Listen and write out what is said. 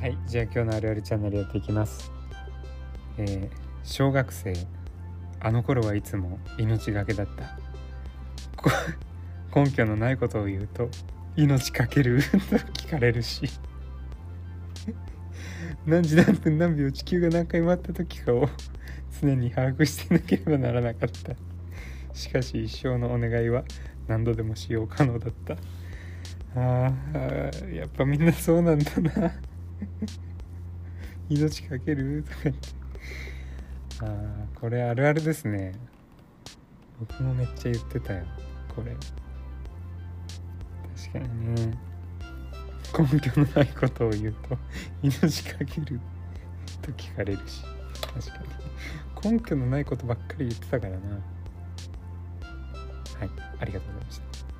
はい。じゃあ今日のあるあるチャンネルやっていきます。えー、小学生あの頃はいつも命がけだった。根拠のないことを言うと命かけると聞かれるし。何時何分何秒地球が何回回った時かを常に把握してなければならなかった。しかし一生のお願いは何度でも使用可能だった。あーやっぱみんなそうなんだな。命かける？とか言ってあーこれあるあるですね。僕もめっちゃ言ってたよ。これ。確かにね。根拠のないことを言うと 命かける。と聞かれるし。確かに。根拠のないことばっかり言ってたからな。はいありがとうございました。